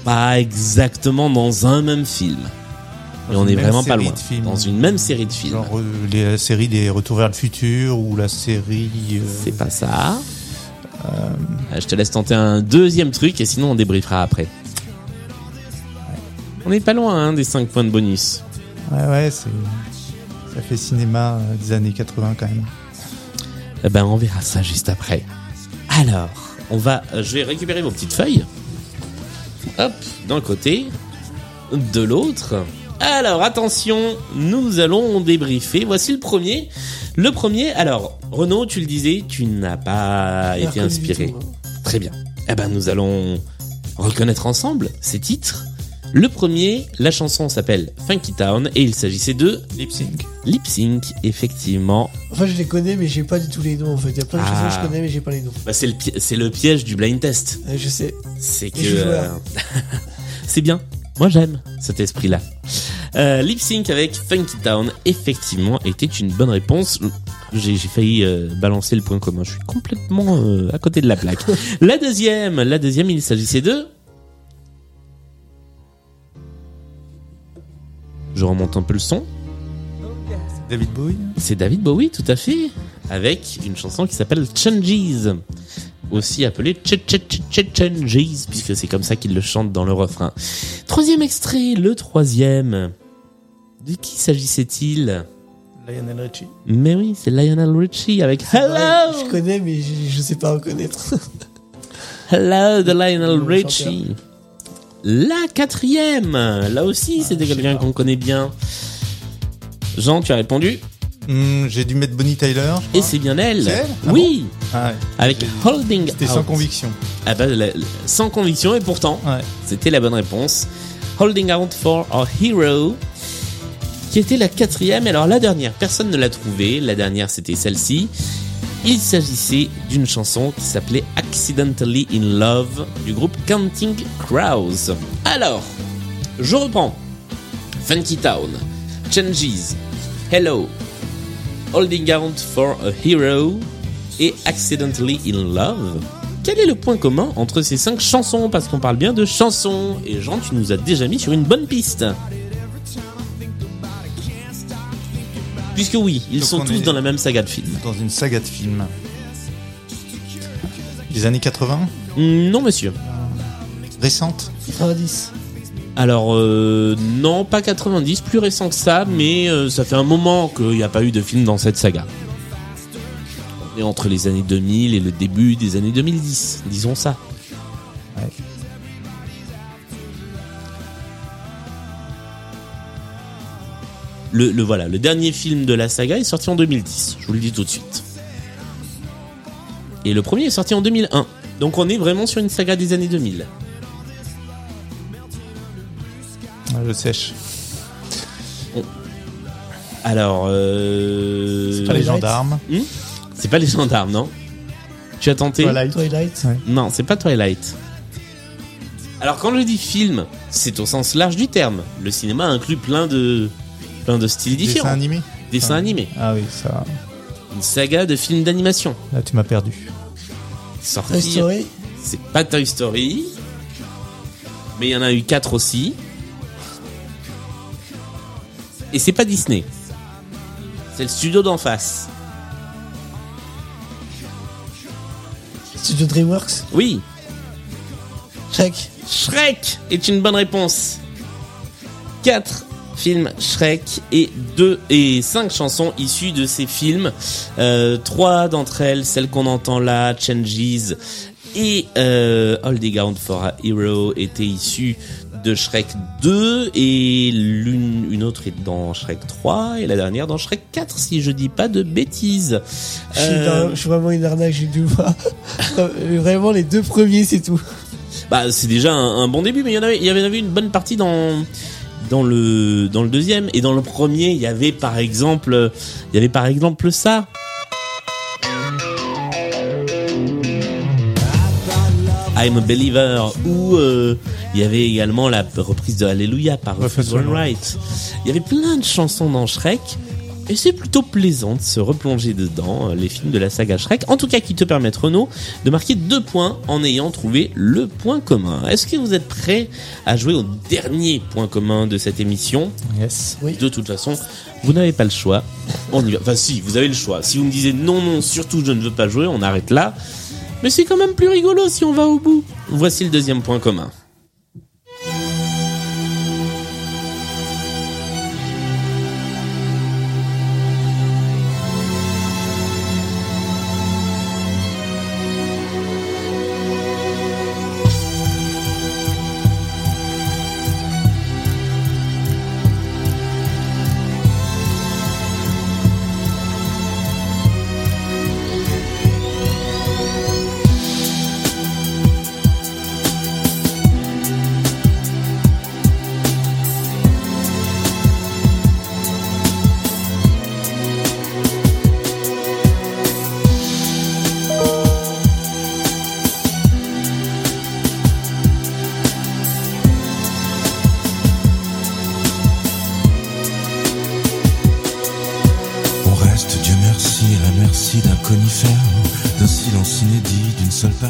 Pas exactement dans un même film. Et on est vraiment pas loin. Dans une même série de films. Genre euh, les, la série des Retours vers le futur ou la série. euh, C'est pas ça. Euh, Je te laisse tenter un deuxième truc et sinon on débriefera après. On n'est pas loin hein, des 5 points de bonus. Ouais, ouais, c'est. Ça fait cinéma euh, des années 80 quand même. Eh ben, on verra ça juste après. Alors, on va, euh, je vais récupérer vos petites feuilles. Hop, d'un côté, de l'autre. Alors attention, nous allons débriefer. Voici le premier. Le premier, alors Renaud, tu le disais, tu n'as pas été inspiré. tout, moi. Très bien. Eh ben nous allons reconnaître ensemble ces titres. Le premier, la chanson s'appelle Funky Town et il s'agissait de Lip sync. Lip Sync, effectivement. Enfin, je les connais, mais j'ai pas du tout les noms en fait. Il y a plein de Ah. chansons que je connais, mais j'ai pas les noms. Bah, c'est le pi- le piège du blind test. Euh, je sais. C'est que euh, c'est bien. Moi j'aime cet esprit-là. Euh, Lip Sync avec Funky Town effectivement était une bonne réponse. J'ai failli euh, balancer le point commun. Je suis complètement euh, à côté de la plaque. la deuxième, la deuxième, il s'agissait de. Je remonte un peu le son. David Bowie. C'est David Bowie, tout à fait, avec une chanson qui s'appelle Changes, aussi Ch Changes, puisque c'est comme ça qu'il le chante dans le refrain. Troisième extrait, le troisième. De qui s'agissait-il? Lionel Richie. Mais oui, c'est Lionel Richie avec Hello, je connais, mais je, je sais pas reconnaître. Hello de Lionel Richie. La quatrième, là aussi, c'était je sais quelqu'un qu'on connaît bien. Jean, tu as répondu? Hmm, J'ai dû mettre Bonnie Tyler. Et c'est bien elle. Elle Ah oui, Ah ouais. avec Holding C'était sans conviction. Ah bah, la- la- sans conviction et pourtant, Ouais. c'était la bonne réponse. Holding Out for Our Hero, qui était la quatrième. Alors la dernière, personne ne l'a trouvée. La dernière, c'était celle-ci. Il s'agissait d'une chanson qui s'appelait Accidentally in Love du groupe Counting Crows. Alors, je reprends. Funky Town, Changes, Hello, Holding Out for a Hero et Accidentally in Love. Quel est le point commun entre ces cinq chansons? Parce qu'on parle bien de chansons. Et Jean, tu nous as déjà mis sur une bonne piste. Puisque oui, ils Donc sont on tous dans la même saga de films. Dans une saga de films. Des années 80 Mm, Non, monsieur. Récente? 90. Alors, euh, non, pas 90, plus récent que ça, mais euh, ça fait un moment qu'il n'y a pas eu de film dans cette saga. On est entre les années 2000 et le début des années 2010, disons ça. Le voilà, le dernier film de la saga est sorti en 2010, je vous le dis tout de suite. Et le premier est sorti en 2001. Donc on est vraiment sur une saga des années 2000. Je sèche. Alors, euh... C'est pas les gendarmes. c'est pas les gendarmes, non Tu as tenté Twilight. Twilight. Ouais. Non, c'est pas Twilight. Alors quand je dis film, c'est au sens large du terme. Le cinéma inclut plein de plein de styles Dessin différents. animé Dessins Ah. animés, Ah oui, ça. une saga de films d'animation. Là, tu m'as perdu. Sorti. Toy Story. C'est pas Toy Story, mais il y en a eu quatre aussi. Et c'est pas Disney. C'est le studio d'en face. Studio DreamWorks. Oui, Shrek. Shrek est une bonne réponse. 4 films Shrek et deux et cinq chansons issues de ces films. Euh, trois d'entre elles, celles qu'on entend là, Changes et euh, Holding Out for a Hero, étaient issues de Shrek 2 et l'une une autre est dans Shrek 3 et la dernière dans Shrek 4 si je dis pas de bêtises. Je suis, Euh, dans- je suis vraiment une arnaque, j'ai dû voir. vraiment, les deux premiers, c'est tout. Bah, c'est déjà un, un bon début, mais il y en avait, il y avait une bonne partie dans dans le dans le deuxième et dans le premier, il y avait par exemple, il y avait par exemple ça. I'm a Believer ou euh, il y avait également la reprise de Alléluia par Rufus Rufus Wainwright. Il y avait plein de chansons dans Shrek et c'est plutôt plaisant de se replonger dedans, euh, les films de la saga Shrek. En tout cas, qui te permettent, Renaud, de marquer deux points en ayant trouvé le point commun. Est-ce que vous êtes prêts à jouer au dernier point commun de cette émission? Yes. De toute façon, vous n'avez pas le choix. On y va. Enfin, si, vous avez le choix. Si vous me disiez non, non, surtout je ne veux pas jouer, on arrête là. Mais c'est quand même plus rigolo si on va au bout. Voici le deuxième point commun.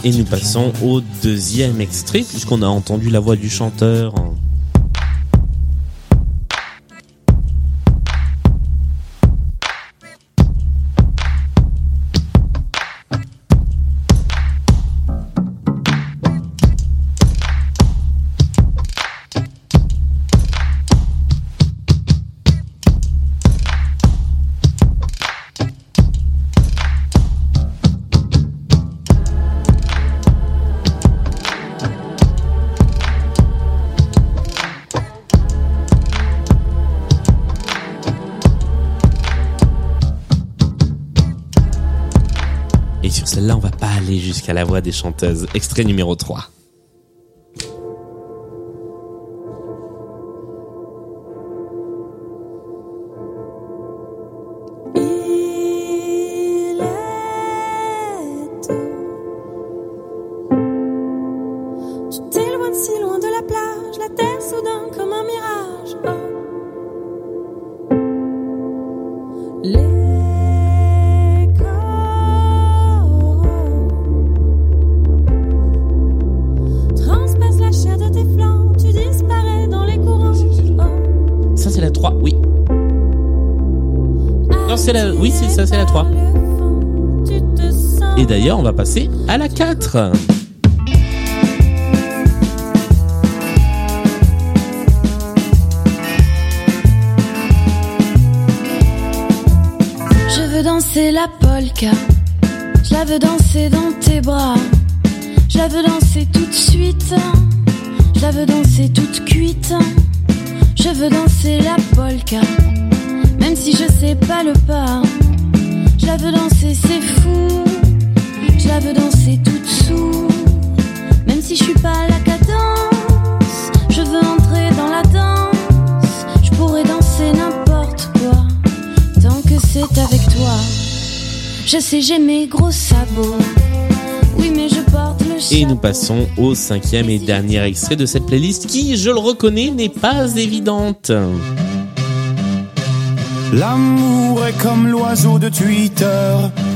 Et nous passons au deuxième extrait, puisqu'on a entendu la voix du chanteur. Jusqu'à la voix des chanteuses. Extrait numéro 3. Va passer à la 4. Je veux danser la polka. Je la veux danser dans tes bras. Je la veux danser tout de suite. Je la veux danser toute cuite. Je veux danser la polka. Même si je sais pas le pas. Je la veux danser, c'est fou. Veux danser toute sous. Même si je suis pas à la cadence. Je veux entrer dans la danse. Je pourrais danser n'importe quoi. Tant que c'est avec toi. Je sais, j'ai mes gros sabots. Oui, mais je porte le Et nous passons au cinquième et dernier extrait de cette playlist qui, je le reconnais, n'est pas évidente. L'amour est comme l'oiseau de Twitter.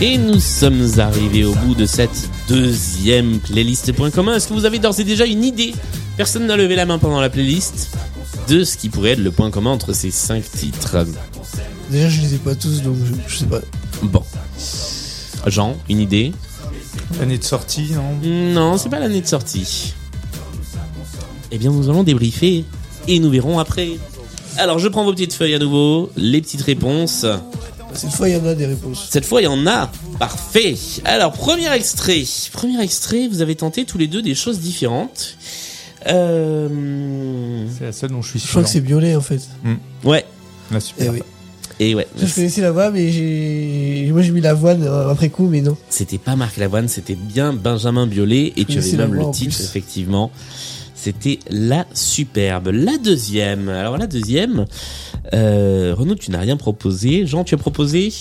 Et nous sommes arrivés au bout de cette deuxième playlist Point commun. Est-ce que vous avez d'ores et déjà une idée? Personne n'a levé la main pendant la playlist de ce qui pourrait être le point commun entre ces cinq titres. Déjà, je les ai pas tous, donc je, je sais pas. Bon. Jean, une idée? L'année de sortie, non? Non, c'est pas l'année de sortie. Eh bien, nous allons débriefer et nous verrons après. Alors, je prends vos petites feuilles à nouveau, les petites réponses. Cette fois, il y en a des réponses. Cette fois, il y en a. Parfait. Alors, premier extrait. Premier extrait, vous avez tenté tous les deux des choses différentes. Euh... C'est la seule dont je suis Je sûr. crois que c'est violet en fait. Ouais. Ah, super. Eh oui. Et ouais. Je connaissais la voix, mais j'ai, moi j'ai mis l'avoine après coup, mais non. C'était pas Marc Lavoine, c'était bien Benjamin Biolay. Et tu avais c'est la même le titre, effectivement. C'était La Superbe. La deuxième. Alors, la deuxième. Euh, Renaud, tu n'as rien proposé. Jean, tu as proposé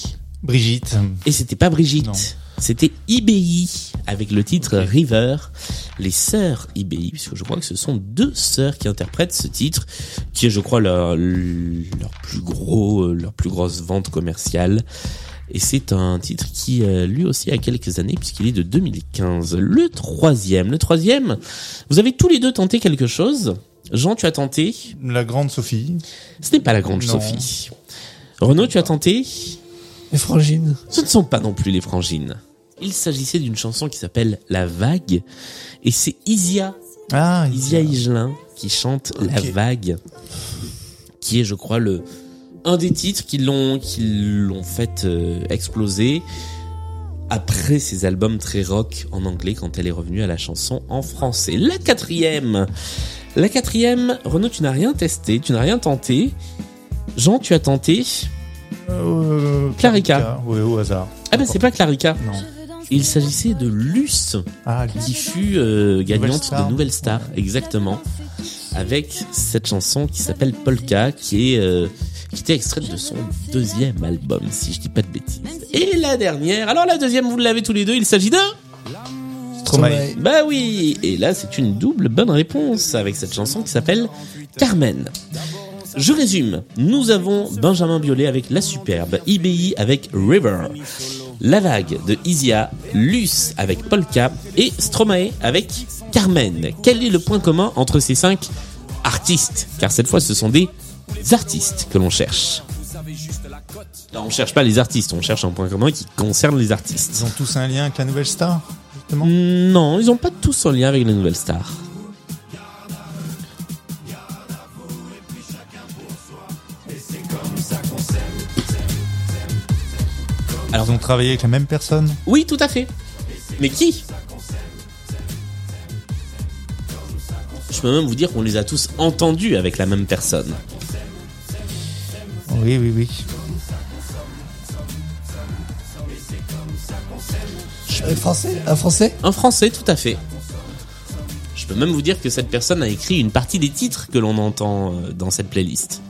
Brigitte. Et c'était pas Brigitte. Non. C'était IBI avec le titre River. Les sœurs IBI, puisque je crois que ce sont deux sœurs qui interprètent ce titre, qui est, je crois, leur, leur plus gros, euh, leur plus grosse vente commerciale. Et c'est un titre qui, euh, lui aussi, a quelques années, puisqu'il est de 2015. Le troisième. Le troisième, vous avez tous les deux tenté quelque chose. Jean, tu as tenté. La grande Sophie. Ce n'est pas la grande Non. Sophie. Renaud, tu as tenté. Les frangines. Ce ne sont pas non plus les frangines. Il s'agissait d'une chanson qui s'appelle La Vague. Et c'est Isia, Ah, Isia Higelin, qui chante La. Vague. Qui est, je crois, le, un des titres qui l'ont, qui l'ont fait euh, exploser après ses albums très rock en anglais quand elle est revenue à la chanson en français. La quatrième. La quatrième, Renaud, tu n'as rien testé, tu n'as rien tenté. Jean, tu as tenté? Euh, Clarica. Ouais, au hasard. Ah ben c'est pas Clarica. Non. Il s'agissait de Luce, Ah, qui fut euh, gagnante de Nouvelle Star, exactement, avec cette chanson qui s'appelle Polka, qui est euh, qui était extraite de son deuxième album, si je dis pas de bêtises. Et la dernière, alors la deuxième, vous l'avez tous les deux, il s'agit de Stromae. Bah oui, et là c'est une double bonne réponse avec cette chanson qui s'appelle Carmen. Je résume, nous avons Benjamin Biolay avec La Superbe, IBI avec River, La Vague de Isia, Luce avec Polka et Stromae avec Carmen. Quel est le point commun entre ces cinq artistes? Car cette fois ce sont des artistes que l'on cherche. Non, on cherche pas les artistes, on cherche un point commun qui concerne les artistes. Ils ont tous un lien avec la nouvelle star, justement. Non, ils n'ont pas tous en lien avec la nouvelle star. Alors, ils ont travaillé avec la même personne. Oui, tout à fait. Mais qui? Je peux même vous dire qu'on les a tous entendus avec la même personne. Oui, oui, oui. Un français Un français? Un français, tout à fait. Je peux même vous dire que cette personne a écrit une partie des titres que l'on entend euh, dans cette playlist.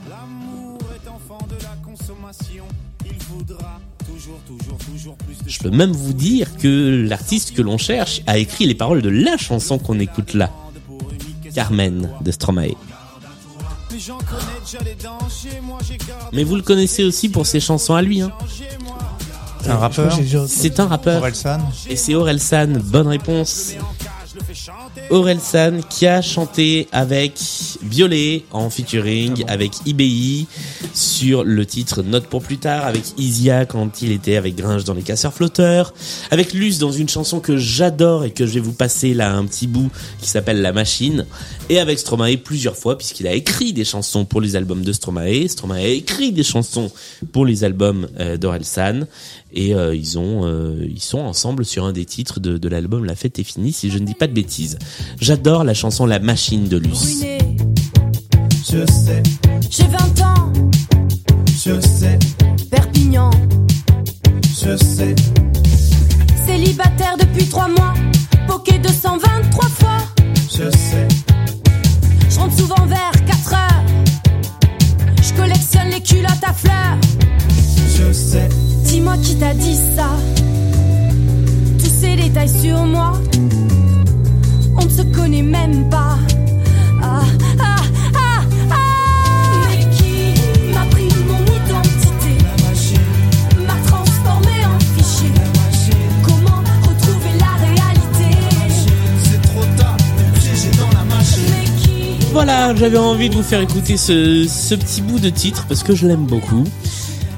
Je peux même vous dire que l'artiste que l'on cherche a écrit les paroles de la chanson qu'on écoute là. Carmen de Stromae. Mais vous le connaissez aussi pour ses chansons à lui. Hein. C'est un rappeur. C'est un rappeur. Orelsan. Et c'est Orelsan. Bonne réponse. Orelsan qui a chanté avec Biolay en featuring avec IBI sur le titre Note pour plus tard avec Isia quand il était avec Gringe dans les casseurs flotteurs avec Luce dans une chanson que j'adore et que je vais vous passer là un petit bout qui s'appelle La Machine et avec Stromae plusieurs fois puisqu'il a écrit des chansons pour les albums de Stromae Stromae a écrit des chansons pour les albums euh, d'Orelsan et euh, ils ont euh, ils sont ensemble sur un des titres de, de l'album La fête est finie si je ne dis pas de bêtises. J'adore la chanson La machine de Luce. Je sais, J'ai 20 ans, je sais, Perpignan, je sais, célibataire depuis 3 mois, poké 223 fois. je sais, Je rentre souvent vers 4 heures. Je collectionne les culottes à fleurs. je sais, Dis-moi qui t'a dit ça. Tous ces détails sur moi. Se connaît même pas. Ah, ah, ah, ah. Mais qui m'a pris mon identité? M'a transformé en fichier. Comment retrouver la réalité? c'est trop tard, piégé dans la machine. Mais qui Voilà, j'avais envie de vous faire écouter ce, ce petit bout de titre parce que je l'aime beaucoup.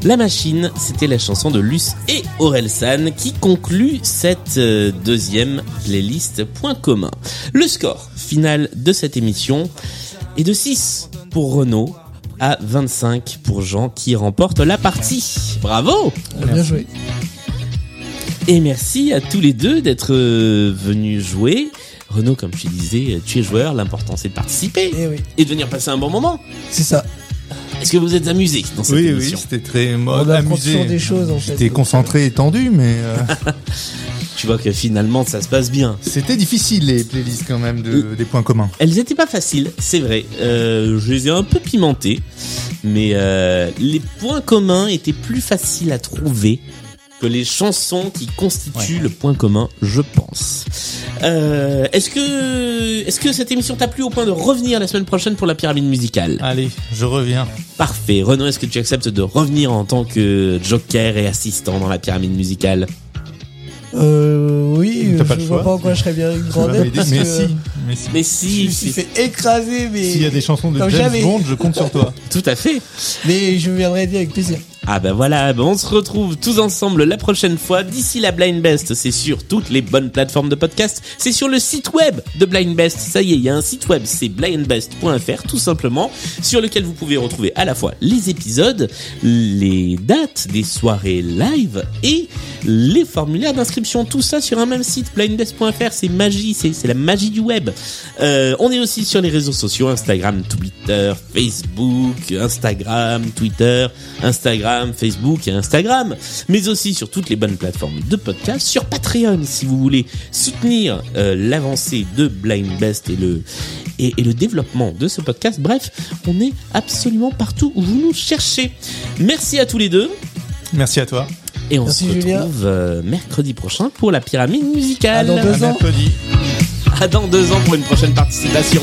La machine, c'était la chanson de Luce et Orelsan qui conclut cette euh, deuxième playlist point commun. Le score final de cette émission est de 6 pour Renault à 25 pour Jean qui remporte la partie. Bravo Bien joué. Et merci à tous les deux d'être euh, venus jouer. Renaud, comme tu disais, tu es joueur, l'important c'est de participer Eh oui, et de venir passer un bon moment. c'est ça. Est-ce que vous êtes amusé dans cette Oui, oui, c'était très On mode amusé. toujours des choses en fait. J'étais concentré et tendu, mais euh, Tu vois que finalement ça se passe bien. c'était difficile les playlists quand même de, des points communs. Elles étaient pas faciles, c'est vrai. Euh, je les ai un peu pimentées, mais euh, les points communs étaient plus faciles à trouver que les chansons qui constituent le point commun, je pense. Euh, est-ce que est-ce que cette émission t'a plu au point de revenir la semaine prochaine pour la pyramide musicale Allez, je reviens. Parfait. Renaud, est-ce que tu acceptes de revenir en tant que joker et assistant dans la pyramide musicale Euh, oui, je pas vois choix. pas en quoi je serais bien une grande mais si, mais si. Mais je si, me suis fait écraser, mais S'il y a des chansons de James jamais. Bond, je compte sur toi. tout à fait. mais je viendrai aider avec plaisir. Ah ben voilà, ben on se retrouve tous ensemble la prochaine fois. D'ici la Blind Best, c'est sur toutes les bonnes plateformes de podcast. C'est sur le site web de Blind Best. Ça y est, il y a un site web, c'est blindbest.fr tout simplement, sur lequel vous pouvez retrouver à la fois les épisodes, les dates des soirées live et les formulaires d'inscription. Tout ça sur un même site, blindbest.fr. C'est magie, c'est la magie du web. Euh, on est aussi sur les réseaux sociaux, Instagram, Twitter, Facebook, Instagram, Twitter, Instagram, Facebook et Instagram, mais aussi sur toutes les bonnes plateformes de podcast, sur Patreon si vous voulez soutenir euh, l'avancée de Blind Best et le et, et le développement de ce podcast. Bref, on est absolument partout où vous nous cherchez. Merci à tous les deux. Merci à toi. Et on Merci, se retrouve euh, mercredi prochain pour la pyramide musicale. À dans deux À ans. mercredi. À dans deux ans pour une prochaine participation.